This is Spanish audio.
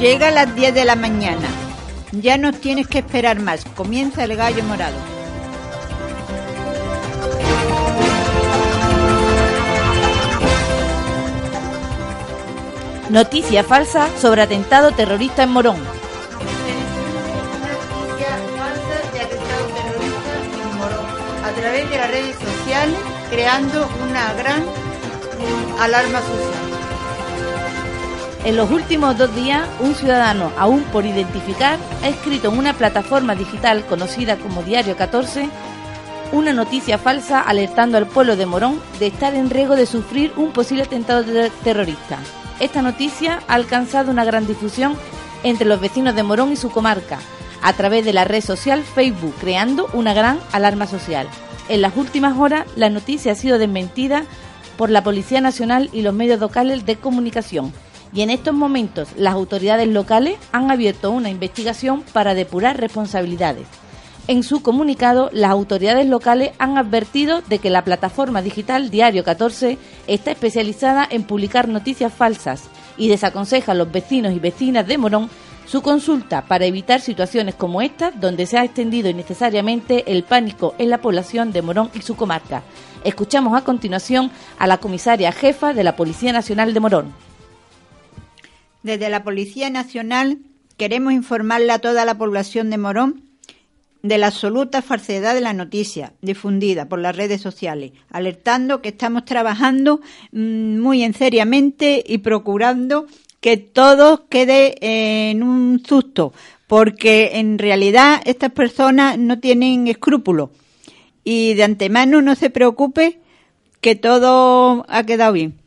Llega a las 10 de la mañana. Ya no tienes que esperar más. Comienza el gallo morado. Noticia falsa sobre atentado terrorista en Morón. Noticia falsa de atentado terrorista en Morón. A través de las redes sociales, creando una gran alarma social. En los últimos dos días, un ciudadano, aún por identificar, ha escrito en una plataforma digital conocida como Diario 14 una noticia falsa alertando al pueblo de Morón de estar en riesgo de sufrir un posible atentado ter- terrorista. Esta noticia ha alcanzado una gran difusión entre los vecinos de Morón y su comarca, a través de la red social Facebook, creando una gran alarma social. En las últimas horas, la noticia ha sido desmentida por la Policía Nacional y los medios locales de comunicación. Y en estos momentos, las autoridades locales han abierto una investigación para depurar responsabilidades. En su comunicado, las autoridades locales han advertido de que la plataforma digital Diario 14 está especializada en publicar noticias falsas y desaconseja a los vecinos y vecinas de Morón su consulta para evitar situaciones como esta, donde se ha extendido innecesariamente el pánico en la población de Morón y su comarca. Escuchamos a continuación a la comisaria jefa de la Policía Nacional de Morón. Desde la Policía Nacional queremos informarle a toda la población de Morón de la absoluta falsedad de la noticia difundida por las redes sociales, alertando que estamos trabajando mm, muy en seriamente y procurando que todo quede en un susto, porque en realidad estas personas no tienen escrúpulos y de antemano no se preocupe que todo ha quedado bien.